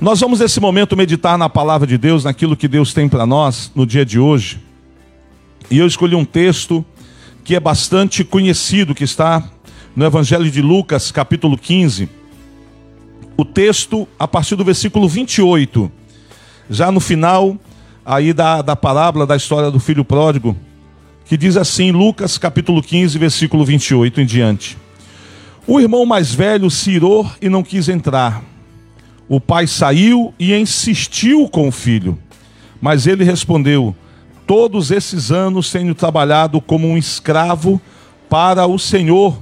Nós vamos nesse momento meditar na palavra de Deus, naquilo que Deus tem para nós no dia de hoje. E eu escolhi um texto que é bastante conhecido, que está no Evangelho de Lucas, capítulo 15. O texto a partir do versículo 28. Já no final aí da, da parábola da história do filho pródigo, que diz assim, Lucas capítulo 15, versículo 28 em diante. O irmão mais velho se irou e não quis entrar. O pai saiu e insistiu com o filho. Mas ele respondeu: Todos esses anos tenho trabalhado como um escravo para o Senhor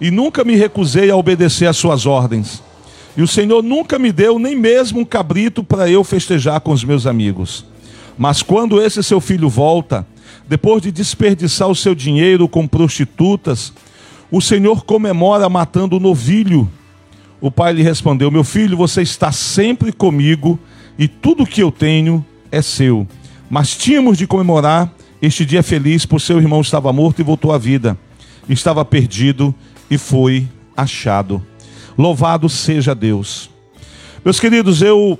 e nunca me recusei a obedecer às suas ordens. E o Senhor nunca me deu nem mesmo um cabrito para eu festejar com os meus amigos. Mas quando esse seu filho volta, depois de desperdiçar o seu dinheiro com prostitutas, o Senhor comemora matando o novilho o pai lhe respondeu: Meu filho, você está sempre comigo e tudo que eu tenho é seu. Mas tínhamos de comemorar este dia feliz, por seu irmão estava morto e voltou à vida. Estava perdido e foi achado. Louvado seja Deus. Meus queridos, eu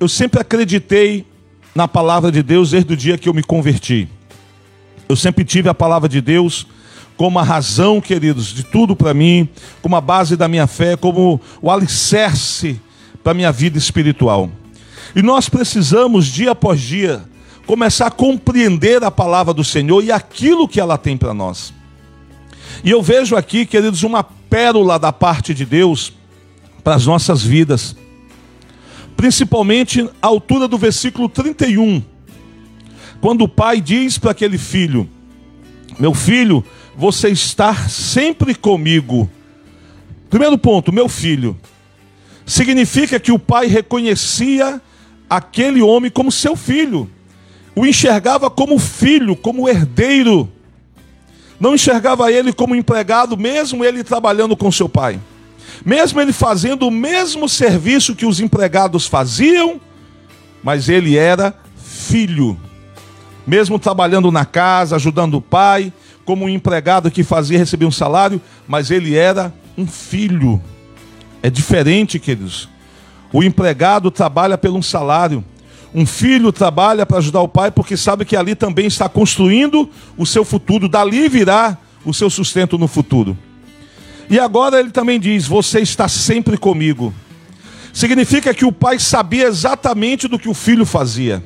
eu sempre acreditei na palavra de Deus desde o dia que eu me converti. Eu sempre tive a palavra de Deus como a razão, queridos, de tudo para mim, como a base da minha fé, como o alicerce para a minha vida espiritual. E nós precisamos, dia após dia, começar a compreender a palavra do Senhor e aquilo que ela tem para nós. E eu vejo aqui, queridos, uma pérola da parte de Deus para as nossas vidas. Principalmente à altura do versículo 31, quando o pai diz para aquele filho: Meu filho, você estar sempre comigo. Primeiro ponto, meu filho. Significa que o pai reconhecia aquele homem como seu filho, o enxergava como filho, como herdeiro. Não enxergava ele como empregado, mesmo ele trabalhando com seu pai. Mesmo ele fazendo o mesmo serviço que os empregados faziam, mas ele era filho. Mesmo trabalhando na casa, ajudando o pai, como um empregado que fazia receber um salário, mas ele era um filho. É diferente, queridos. O empregado trabalha pelo um salário. Um filho trabalha para ajudar o pai porque sabe que ali também está construindo o seu futuro, dali virá o seu sustento no futuro. E agora ele também diz: Você está sempre comigo. Significa que o pai sabia exatamente do que o filho fazia.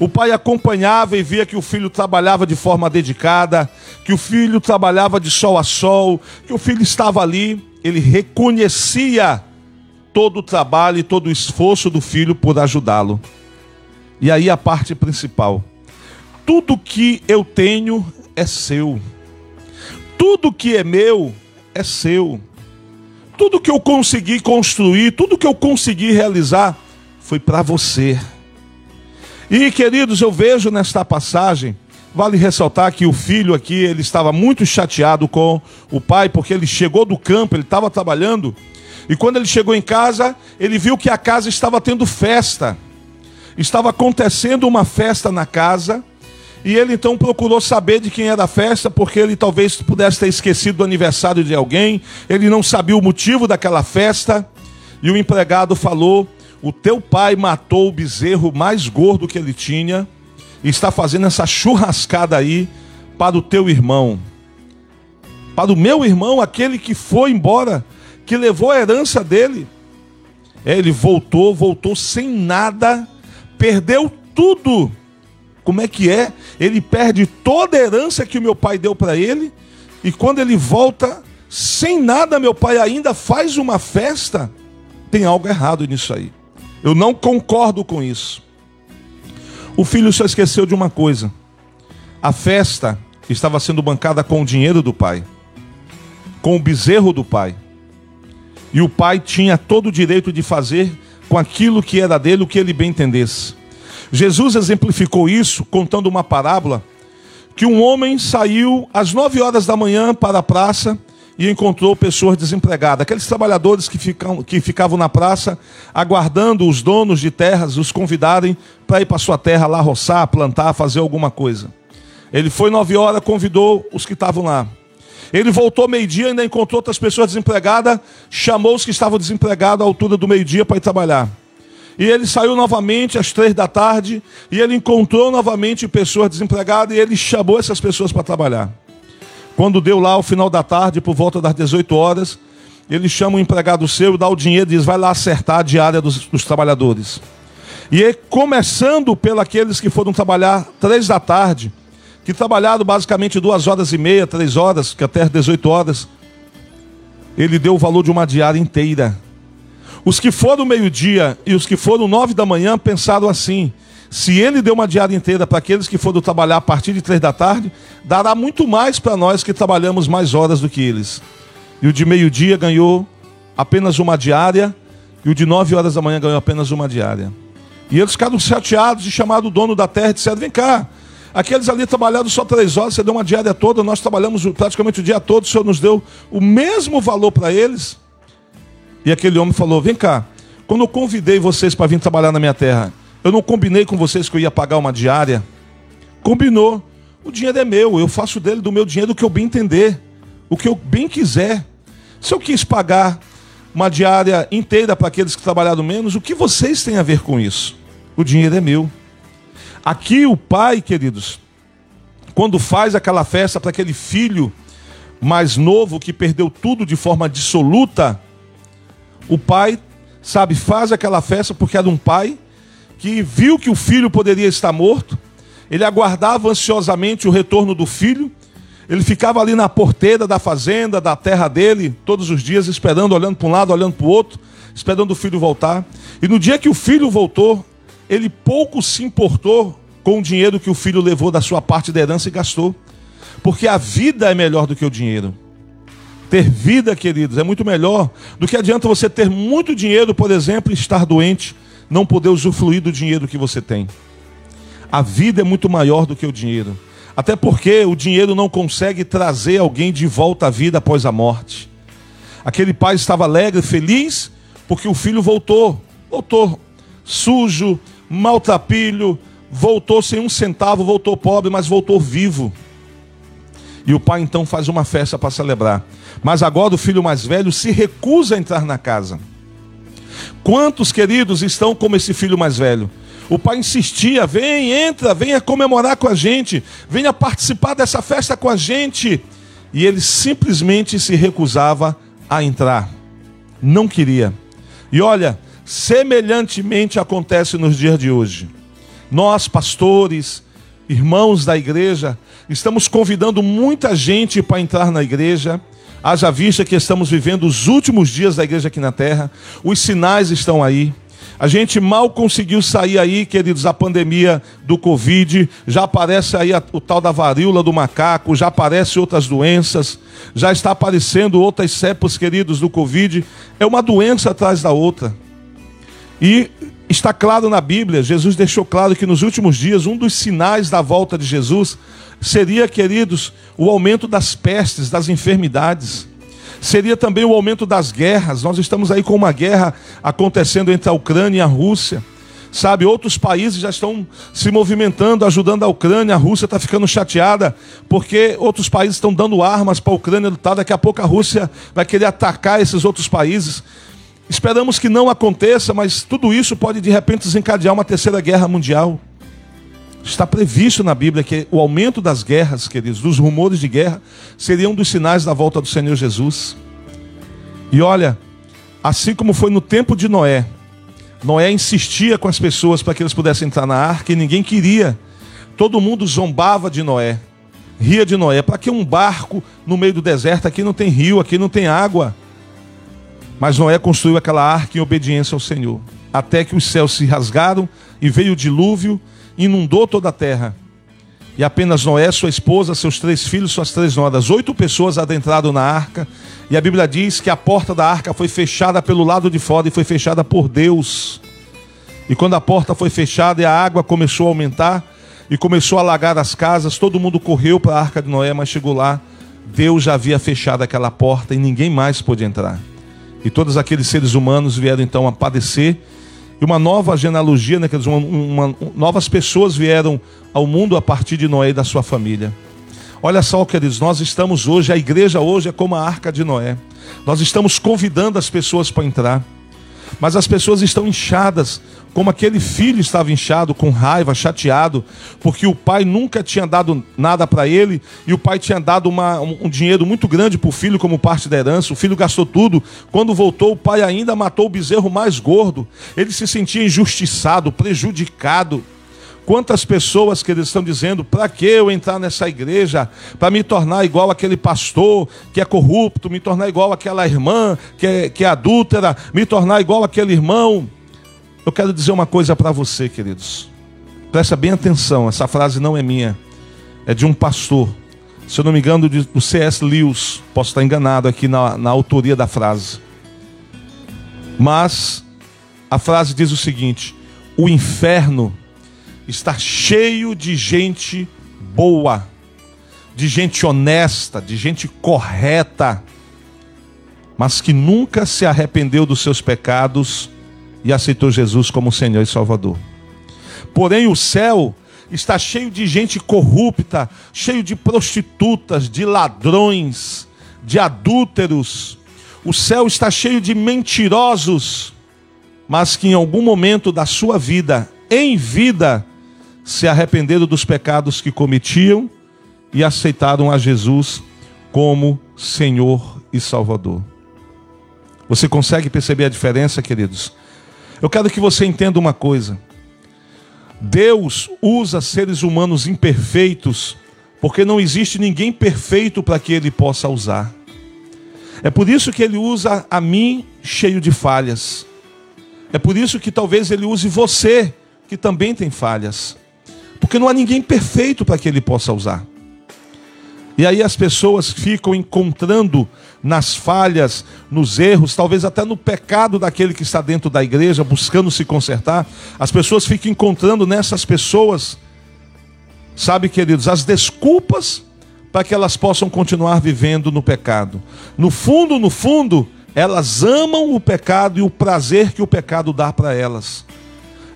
O pai acompanhava e via que o filho trabalhava de forma dedicada, que o filho trabalhava de sol a sol, que o filho estava ali, ele reconhecia todo o trabalho e todo o esforço do filho por ajudá-lo. E aí a parte principal: tudo que eu tenho é seu, tudo que é meu é seu, tudo que eu consegui construir, tudo que eu consegui realizar foi para você. E queridos, eu vejo nesta passagem, vale ressaltar que o filho aqui, ele estava muito chateado com o pai, porque ele chegou do campo, ele estava trabalhando, e quando ele chegou em casa, ele viu que a casa estava tendo festa. Estava acontecendo uma festa na casa, e ele então procurou saber de quem era a festa, porque ele talvez pudesse ter esquecido do aniversário de alguém, ele não sabia o motivo daquela festa, e o empregado falou o teu pai matou o bezerro mais gordo que ele tinha e está fazendo essa churrascada aí para o teu irmão. Para o meu irmão, aquele que foi embora, que levou a herança dele. É, ele voltou, voltou sem nada, perdeu tudo. Como é que é? Ele perde toda a herança que o meu pai deu para ele, e quando ele volta sem nada, meu pai ainda faz uma festa. Tem algo errado nisso aí. Eu não concordo com isso. O filho só esqueceu de uma coisa: a festa estava sendo bancada com o dinheiro do pai, com o bezerro do pai. E o pai tinha todo o direito de fazer com aquilo que era dele o que ele bem entendesse. Jesus exemplificou isso contando uma parábola que um homem saiu às nove horas da manhã para a praça e encontrou pessoas desempregadas, aqueles trabalhadores que, ficam, que ficavam na praça aguardando os donos de terras os convidarem para ir para sua terra lá roçar, plantar, fazer alguma coisa. Ele foi nove horas, convidou os que estavam lá. Ele voltou meio-dia, ainda encontrou outras pessoas desempregadas, chamou os que estavam desempregados à altura do meio-dia para ir trabalhar. E ele saiu novamente às três da tarde e ele encontrou novamente pessoas desempregadas e ele chamou essas pessoas para trabalhar. Quando deu lá o final da tarde, por volta das 18 horas, ele chama o empregado seu, dá o dinheiro e diz: vai lá acertar a diária dos, dos trabalhadores. E começando pelos que foram trabalhar três da tarde, que trabalharam basicamente duas horas e meia, três horas, que até 18 horas, ele deu o valor de uma diária inteira. Os que foram meio-dia e os que foram nove da manhã pensaram assim: se ele deu uma diária inteira para aqueles que foram trabalhar a partir de três da tarde, dará muito mais para nós que trabalhamos mais horas do que eles. E o de meio-dia ganhou apenas uma diária, e o de nove horas da manhã ganhou apenas uma diária. E eles ficaram chateados e chamaram o dono da terra e disseram: Vem cá, aqueles ali trabalharam só três horas, você deu uma diária toda, nós trabalhamos praticamente o dia todo, o senhor nos deu o mesmo valor para eles. E aquele homem falou: Vem cá, quando eu convidei vocês para vir trabalhar na minha terra, eu não combinei com vocês que eu ia pagar uma diária? Combinou. O dinheiro é meu, eu faço dele do meu dinheiro o que eu bem entender, o que eu bem quiser. Se eu quis pagar uma diária inteira para aqueles que trabalharam menos, o que vocês têm a ver com isso? O dinheiro é meu. Aqui o pai, queridos, quando faz aquela festa para aquele filho mais novo que perdeu tudo de forma dissoluta, o pai, sabe, faz aquela festa porque era um pai que viu que o filho poderia estar morto, ele aguardava ansiosamente o retorno do filho, ele ficava ali na porteira da fazenda, da terra dele, todos os dias, esperando, olhando para um lado, olhando para o outro, esperando o filho voltar. E no dia que o filho voltou, ele pouco se importou com o dinheiro que o filho levou da sua parte da herança e gastou. Porque a vida é melhor do que o dinheiro. Ter vida, queridos, é muito melhor do que adianta você ter muito dinheiro, por exemplo, e estar doente não poder usufruir do dinheiro que você tem. A vida é muito maior do que o dinheiro. Até porque o dinheiro não consegue trazer alguém de volta à vida após a morte. Aquele pai estava alegre, feliz, porque o filho voltou. Voltou sujo, maltrapilho, voltou sem um centavo, voltou pobre, mas voltou vivo. E o pai então faz uma festa para celebrar. Mas agora o filho mais velho se recusa a entrar na casa. Quantos queridos estão como esse filho mais velho? O pai insistia: vem, entra, venha comemorar com a gente, venha participar dessa festa com a gente. E ele simplesmente se recusava a entrar, não queria. E olha, semelhantemente acontece nos dias de hoje. Nós, pastores, irmãos da igreja, estamos convidando muita gente para entrar na igreja Haja vista que estamos vivendo os últimos dias da igreja aqui na terra, os sinais estão aí. A gente mal conseguiu sair aí, queridos, a pandemia do Covid, já aparece aí a, o tal da varíola do macaco, já aparecem outras doenças, já está aparecendo outras cepas, queridos, do Covid. É uma doença atrás da outra. E está claro na Bíblia, Jesus deixou claro que nos últimos dias, um dos sinais da volta de Jesus seria, queridos, o aumento das pestes, das enfermidades. Seria também o aumento das guerras. Nós estamos aí com uma guerra acontecendo entre a Ucrânia e a Rússia. Sabe, outros países já estão se movimentando, ajudando a Ucrânia. A Rússia está ficando chateada porque outros países estão dando armas para a Ucrânia lutar. Daqui a pouco a Rússia vai querer atacar esses outros países. Esperamos que não aconteça, mas tudo isso pode de repente desencadear uma terceira guerra mundial. Está previsto na Bíblia que o aumento das guerras, queridos, dos rumores de guerra, seria um dos sinais da volta do Senhor Jesus. E olha, assim como foi no tempo de Noé, Noé insistia com as pessoas para que eles pudessem entrar na arca e ninguém queria. Todo mundo zombava de Noé, ria de Noé. Para que um barco no meio do deserto? Aqui não tem rio, aqui não tem água. Mas Noé construiu aquela arca em obediência ao Senhor. Até que os céus se rasgaram e veio o dilúvio inundou toda a terra. E apenas Noé, sua esposa, seus três filhos, suas três noras, oito pessoas adentraram na arca. E a Bíblia diz que a porta da arca foi fechada pelo lado de fora e foi fechada por Deus. E quando a porta foi fechada e a água começou a aumentar e começou a alagar as casas, todo mundo correu para a arca de Noé, mas chegou lá, Deus já havia fechado aquela porta e ninguém mais pôde entrar. E todos aqueles seres humanos vieram então a padecer e uma nova genealogia, né, uma, uma, novas pessoas vieram ao mundo a partir de Noé e da sua família. Olha só, queridos, nós estamos hoje, a igreja hoje é como a arca de Noé. Nós estamos convidando as pessoas para entrar. Mas as pessoas estão inchadas, como aquele filho estava inchado, com raiva, chateado, porque o pai nunca tinha dado nada para ele e o pai tinha dado uma, um, dinheiro muito grande para o filho como parte da herança. O filho gastou tudo. Quando voltou, o pai ainda matou o bezerro mais gordo. Ele se sentia injustiçado, prejudicado. Quantas pessoas que eles estão dizendo, para que eu entrar nessa igreja? Para me tornar igual aquele pastor que é corrupto, me tornar igual aquela irmã que é, que é adúltera, me tornar igual aquele irmão. Eu quero dizer uma coisa para você, queridos. Presta bem atenção, essa frase não é minha, é de um pastor. Se eu não me engano, do C.S. Lewis, posso estar enganado aqui na, na autoria da frase. Mas a frase diz o seguinte: o inferno está cheio de gente boa, de gente honesta, de gente correta, mas que nunca se arrependeu dos seus pecados e aceitou Jesus como Senhor e Salvador. Porém, o céu está cheio de gente corrupta, cheio de prostitutas, de ladrões, de adúlteros. O céu está cheio de mentirosos, mas que em algum momento da sua vida, em vida, se arrependeram dos pecados que cometiam e aceitaram a Jesus como Senhor e Salvador. Você consegue perceber a diferença, queridos? Eu quero que você entenda uma coisa. Deus usa seres humanos imperfeitos, porque não existe ninguém perfeito para que ele possa usar. É por isso que ele usa a mim cheio de falhas. É por isso que talvez ele use você, que também tem falhas. Porque não há ninguém perfeito para que ele possa usar. E aí as pessoas ficam encontrando nas falhas, nos erros, talvez até no pecado daquele que está dentro da igreja, buscando se consertar. As pessoas ficam encontrando nessas pessoas, sabe, queridos, as desculpas para que elas possam continuar vivendo no pecado. No fundo, no fundo, elas amam o pecado e o prazer que o pecado dá para elas.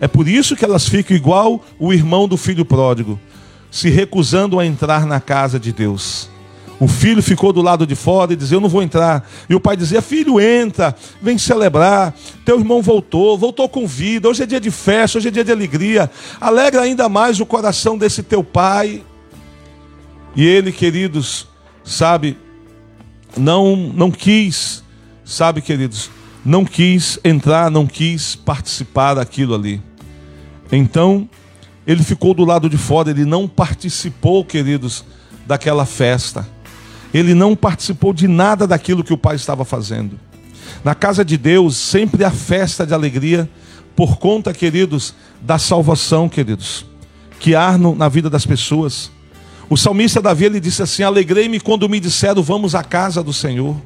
É por isso que elas ficam igual o irmão do filho pródigo, se recusando a entrar na casa de Deus. O filho ficou do lado de fora e dizia: Eu não vou entrar. E o pai dizia: Filho, entra, vem celebrar. Teu irmão voltou, voltou com vida. Hoje é dia de festa, hoje é dia de alegria. Alegra ainda mais o coração desse teu pai. E ele, queridos, sabe, não, não quis, sabe, queridos, não quis entrar, não quis participar daquilo ali. Então, ele ficou do lado de fora, ele não participou, queridos, daquela festa. Ele não participou de nada daquilo que o pai estava fazendo. Na casa de Deus, sempre há festa de alegria, por conta, queridos, da salvação, queridos, que há na vida das pessoas. O salmista Davi ele disse assim: Alegrei-me quando me disseram, vamos à casa do Senhor.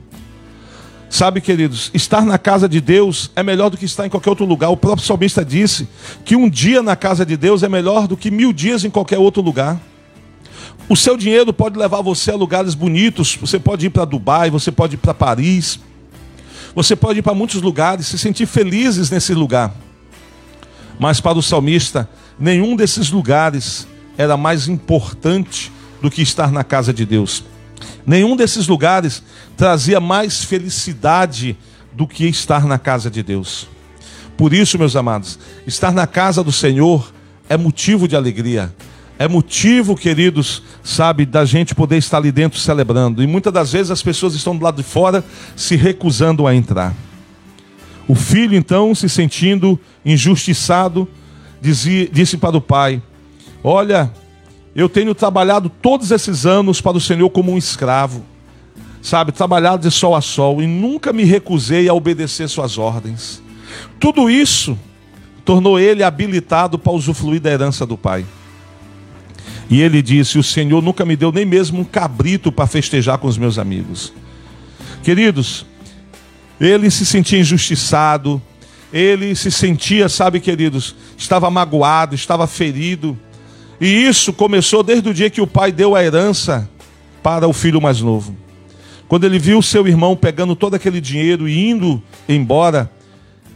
Sabe, queridos, estar na casa de Deus é melhor do que estar em qualquer outro lugar. O próprio salmista disse que um dia na casa de Deus é melhor do que mil dias em qualquer outro lugar. O seu dinheiro pode levar você a lugares bonitos. Você pode ir para Dubai, você pode ir para Paris, você pode ir para muitos lugares, se sentir felizes nesse lugar. Mas para o salmista, nenhum desses lugares era mais importante do que estar na casa de Deus. Nenhum desses lugares trazia mais felicidade do que estar na casa de Deus. Por isso, meus amados, estar na casa do Senhor é motivo de alegria. É motivo, queridos, sabe, da gente poder estar ali dentro celebrando. E muitas das vezes as pessoas estão do lado de fora se recusando a entrar. O filho, então, se sentindo injustiçado, dizia, disse para o pai: Olha, eu tenho trabalhado todos esses anos para o Senhor como um escravo, sabe, trabalhado de sol a sol e nunca me recusei a obedecer suas ordens. Tudo isso tornou ele habilitado para usufruir da herança do pai. E ele disse: O Senhor nunca me deu nem mesmo um cabrito para festejar com os meus amigos. Queridos, ele se sentia injustiçado, ele se sentia, sabe, queridos, estava magoado, estava ferido, e isso começou desde o dia que o pai deu a herança para o filho mais novo. Quando ele viu seu irmão pegando todo aquele dinheiro e indo embora,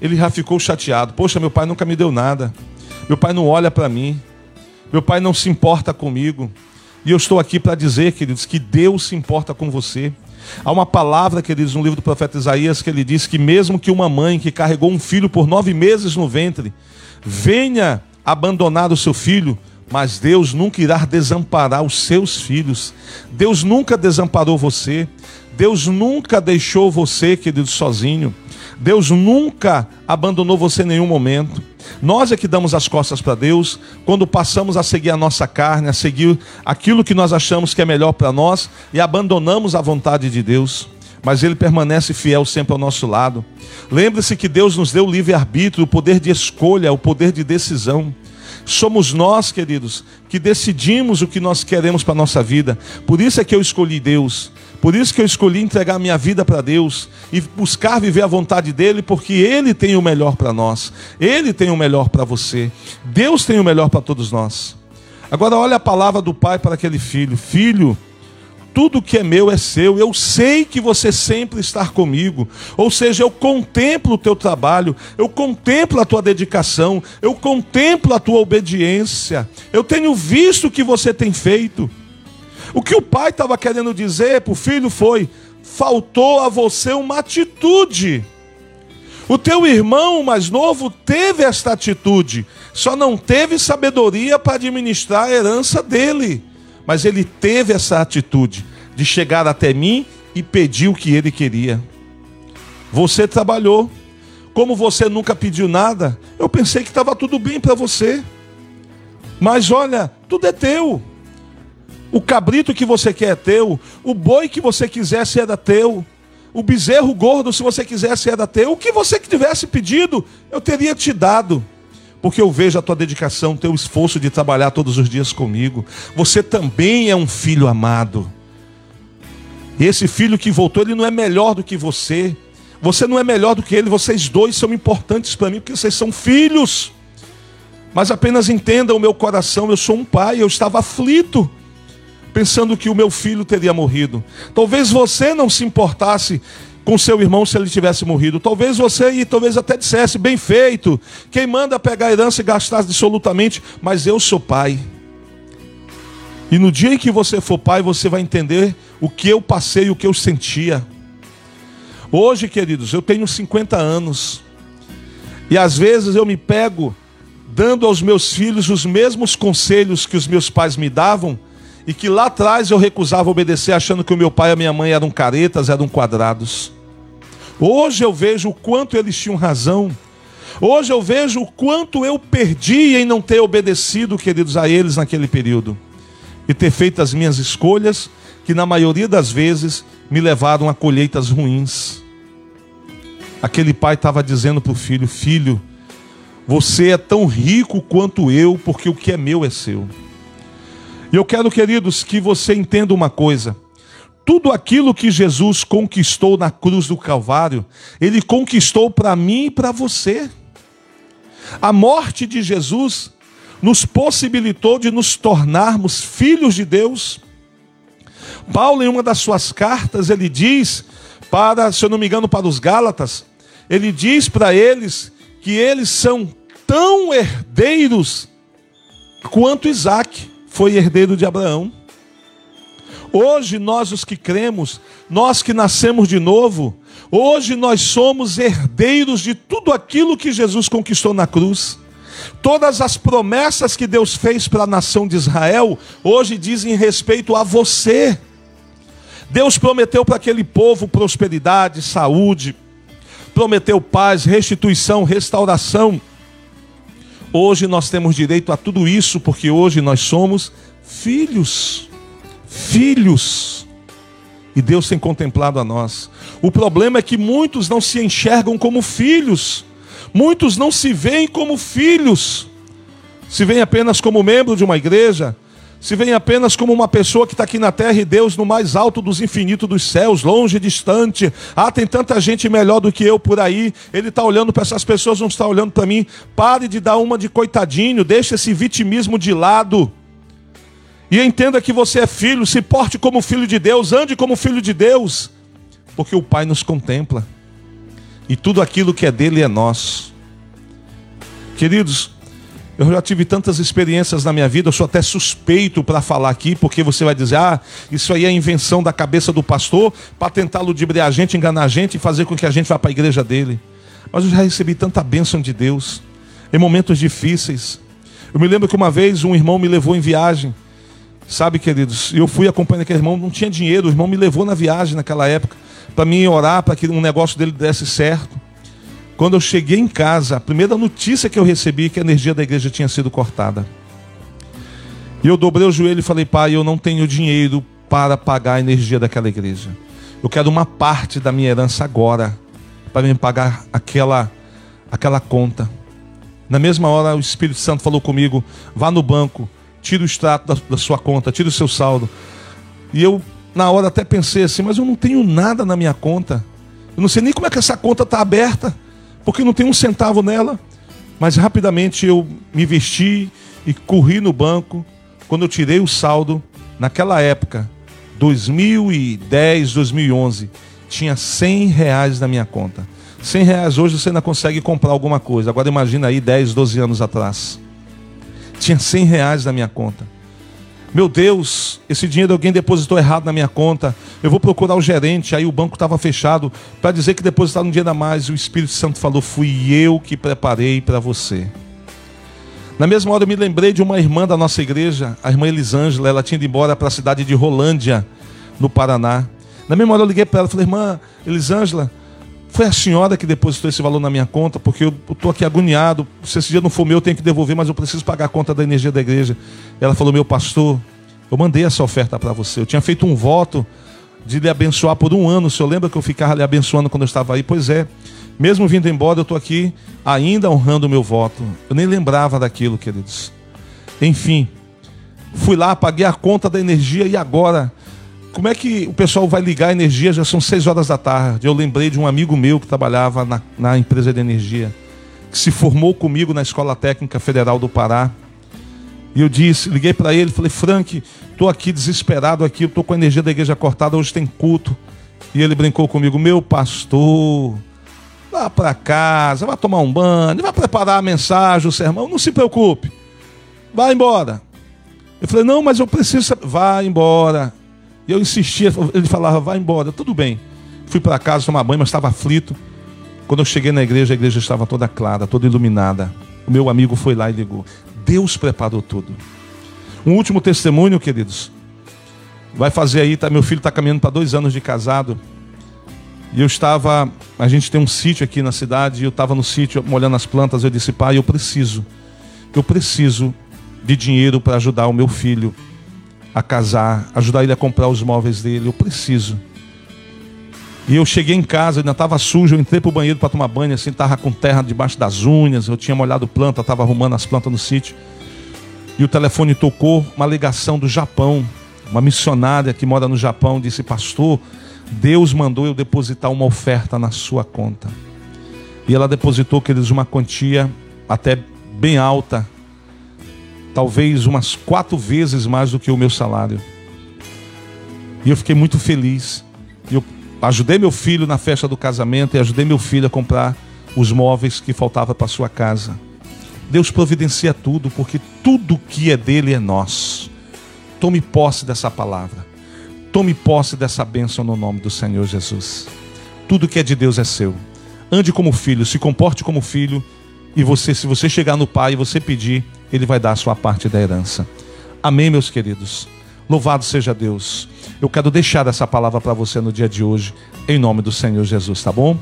ele já ficou chateado. Poxa, meu pai nunca me deu nada. Meu pai não olha para mim. Meu pai não se importa comigo. E eu estou aqui para dizer, queridos, que Deus se importa com você. Há uma palavra que ele diz no livro do profeta Isaías que ele diz que mesmo que uma mãe que carregou um filho por nove meses no ventre venha abandonar o seu filho, mas Deus nunca irá desamparar os seus filhos. Deus nunca desamparou você. Deus nunca deixou você, querido, sozinho. Deus nunca abandonou você em nenhum momento. Nós é que damos as costas para Deus quando passamos a seguir a nossa carne, a seguir aquilo que nós achamos que é melhor para nós e abandonamos a vontade de Deus. Mas Ele permanece fiel sempre ao nosso lado. Lembre-se que Deus nos deu o livre-arbítrio, o poder de escolha, o poder de decisão. Somos nós, queridos, que decidimos o que nós queremos para a nossa vida. Por isso é que eu escolhi Deus. Por isso que eu escolhi entregar minha vida para Deus e buscar viver a vontade dele, porque ele tem o melhor para nós. Ele tem o melhor para você. Deus tem o melhor para todos nós. Agora olha a palavra do pai para aquele filho: Filho, tudo que é meu é seu. Eu sei que você sempre está comigo. Ou seja, eu contemplo o teu trabalho, eu contemplo a tua dedicação, eu contemplo a tua obediência. Eu tenho visto o que você tem feito. O que o pai estava querendo dizer para o filho foi: faltou a você uma atitude. O teu irmão mais novo teve esta atitude, só não teve sabedoria para administrar a herança dele. Mas ele teve essa atitude de chegar até mim e pedir o que ele queria. Você trabalhou, como você nunca pediu nada, eu pensei que estava tudo bem para você. Mas olha, tudo é teu. O cabrito que você quer é teu. O boi que você quisesse era teu. O bezerro gordo, se você quisesse, era teu. O que você tivesse pedido, eu teria te dado. Porque eu vejo a tua dedicação, teu esforço de trabalhar todos os dias comigo. Você também é um filho amado. Esse filho que voltou, ele não é melhor do que você. Você não é melhor do que ele. Vocês dois são importantes para mim, porque vocês são filhos. Mas apenas entenda o meu coração, eu sou um pai, eu estava aflito pensando que o meu filho teria morrido. Talvez você não se importasse com seu irmão se ele tivesse morrido. Talvez você e talvez até dissesse bem feito. Quem manda pegar a herança e gastar absolutamente, mas eu sou pai. E no dia em que você for pai, você vai entender o que eu passei, o que eu sentia. Hoje, queridos, eu tenho 50 anos. E às vezes eu me pego dando aos meus filhos os mesmos conselhos que os meus pais me davam e que lá atrás eu recusava obedecer, achando que o meu pai e a minha mãe eram caretas, eram quadrados. Hoje eu vejo o quanto eles tinham razão. Hoje eu vejo o quanto eu perdi em não ter obedecido, queridos, a eles naquele período. E ter feito as minhas escolhas, que na maioria das vezes me levaram a colheitas ruins. Aquele pai estava dizendo para o filho: Filho, você é tão rico quanto eu, porque o que é meu é seu. E eu quero, queridos, que você entenda uma coisa. Tudo aquilo que Jesus conquistou na cruz do Calvário, Ele conquistou para mim e para você. A morte de Jesus nos possibilitou de nos tornarmos filhos de Deus. Paulo, em uma das suas cartas, ele diz para, se eu não me engano, para os Gálatas, ele diz para eles que eles são tão herdeiros quanto Isaac foi herdeiro de Abraão. Hoje, nós os que cremos, nós que nascemos de novo, hoje nós somos herdeiros de tudo aquilo que Jesus conquistou na cruz. Todas as promessas que Deus fez para a nação de Israel, hoje dizem respeito a você. Deus prometeu para aquele povo prosperidade, saúde, prometeu paz, restituição, restauração. Hoje nós temos direito a tudo isso, porque hoje nós somos filhos. Filhos. E Deus tem contemplado a nós. O problema é que muitos não se enxergam como filhos. Muitos não se veem como filhos. Se veem apenas como membro de uma igreja, se vem apenas como uma pessoa que está aqui na terra e Deus no mais alto dos infinitos dos céus, longe e distante. Ah, tem tanta gente melhor do que eu por aí. Ele está olhando para essas pessoas, não está olhando para mim. Pare de dar uma de coitadinho, deixe esse vitimismo de lado. E entenda que você é filho, se porte como filho de Deus, ande como filho de Deus, porque o Pai nos contempla. E tudo aquilo que é dele é nosso. Queridos, Eu já tive tantas experiências na minha vida, eu sou até suspeito para falar aqui, porque você vai dizer, ah, isso aí é invenção da cabeça do pastor para tentar ludibriar a gente, enganar a gente e fazer com que a gente vá para a igreja dele. Mas eu já recebi tanta bênção de Deus em momentos difíceis. Eu me lembro que uma vez um irmão me levou em viagem, sabe, queridos? Eu fui acompanhando aquele irmão, não tinha dinheiro, o irmão me levou na viagem naquela época para mim orar para que um negócio dele desse certo. Quando eu cheguei em casa, a primeira notícia que eu recebi é que a energia da igreja tinha sido cortada. E eu dobrei o joelho e falei, pai, eu não tenho dinheiro para pagar a energia daquela igreja. Eu quero uma parte da minha herança agora para me pagar aquela aquela conta. Na mesma hora o Espírito Santo falou comigo: vá no banco, tira o extrato da, da sua conta, tira o seu saldo. E eu na hora até pensei assim, mas eu não tenho nada na minha conta. Eu não sei nem como é que essa conta está aberta porque não tem um centavo nela. Mas rapidamente eu me vesti e corri no banco. Quando eu tirei o saldo, naquela época, 2010, 2011, tinha 100 reais na minha conta. 100 reais hoje você ainda consegue comprar alguma coisa. Agora imagina aí 10, 12 anos atrás. Tinha 100 reais na minha conta. Meu Deus, esse dinheiro alguém depositou errado na minha conta. Eu vou procurar o gerente. Aí o banco estava fechado para dizer que depositaram um dinheiro a mais. E o Espírito Santo falou: Fui eu que preparei para você. Na mesma hora eu me lembrei de uma irmã da nossa igreja, a irmã Elisângela. Ela tinha ido embora para a cidade de Rolândia, no Paraná. Na mesma hora eu liguei para ela e falei: Irmã Elisângela, foi a senhora que depositou esse valor na minha conta, porque eu estou aqui agoniado. Se esse dia não for meu, eu tenho que devolver, mas eu preciso pagar a conta da energia da igreja. Ela falou: Meu pastor, eu mandei essa oferta para você. Eu tinha feito um voto de lhe abençoar por um ano. O senhor lembra que eu ficava lhe abençoando quando eu estava aí? Pois é. Mesmo vindo embora, eu estou aqui ainda honrando o meu voto. Eu nem lembrava daquilo, queridos. Enfim, fui lá, paguei a conta da energia e agora como é que o pessoal vai ligar a energia? Já são seis horas da tarde. Eu lembrei de um amigo meu que trabalhava na, na empresa de energia, que se formou comigo na Escola Técnica Federal do Pará. E eu disse, liguei para ele, falei, Frank, estou aqui desesperado aqui, estou com a energia da igreja cortada, hoje tem culto. E ele brincou comigo, meu pastor, vá para casa, vá tomar um banho, vá preparar a mensagem, o sermão, não se preocupe, vá embora. Eu falei, não, mas eu preciso, vá embora. E eu insistia, ele falava, vai embora, tudo bem. Fui para casa tomar banho, mas estava aflito. Quando eu cheguei na igreja, a igreja estava toda clara, toda iluminada. O meu amigo foi lá e ligou. Deus preparou tudo. Um último testemunho, queridos. Vai fazer aí, tá, meu filho está caminhando para dois anos de casado. E eu estava, a gente tem um sítio aqui na cidade, e eu estava no sítio molhando as plantas. Eu disse, pai, eu preciso, eu preciso de dinheiro para ajudar o meu filho a casar, ajudar ele a comprar os móveis dele. Eu preciso. E eu cheguei em casa, ainda estava sujo, eu entrei para o banheiro para tomar banho, assim, estava com terra debaixo das unhas, eu tinha molhado planta, estava arrumando as plantas no sítio. E o telefone tocou, uma ligação do Japão. Uma missionária que mora no Japão disse: Pastor, Deus mandou eu depositar uma oferta na sua conta. E ela depositou, queridos, uma quantia até bem alta, talvez umas quatro vezes mais do que o meu salário. E eu fiquei muito feliz. Eu ajudei meu filho na festa do casamento e ajudei meu filho a comprar os móveis que faltava para sua casa. Deus providencia tudo, porque tudo que é dele é nosso. Tome posse dessa palavra. Tome posse dessa bênção no nome do Senhor Jesus. Tudo que é de Deus é seu. Ande como filho, se comporte como filho, e você, se você chegar no Pai e você pedir, ele vai dar a sua parte da herança. Amém, meus queridos. Louvado seja Deus. Eu quero deixar essa palavra para você no dia de hoje, em nome do Senhor Jesus, tá bom?